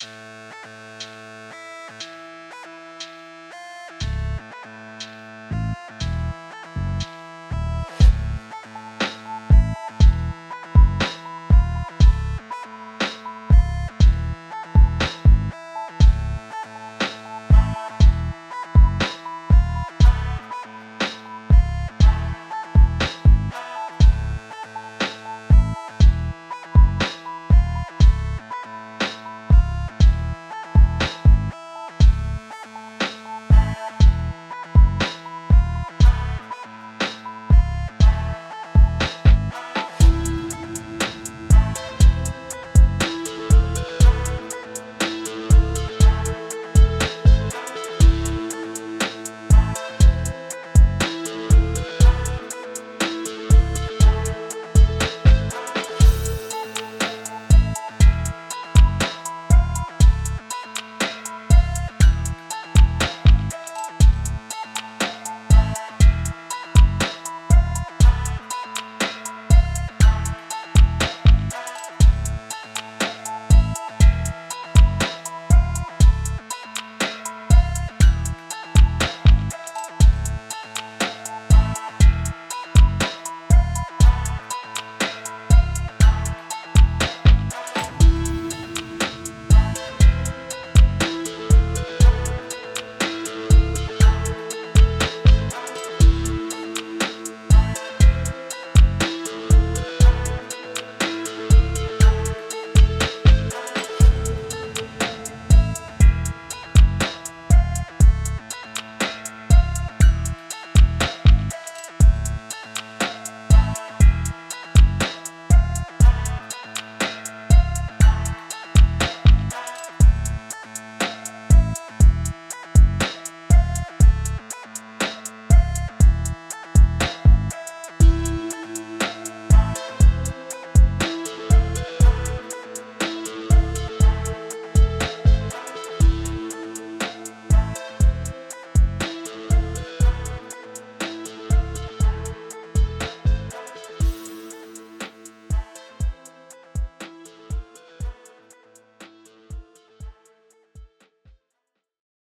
you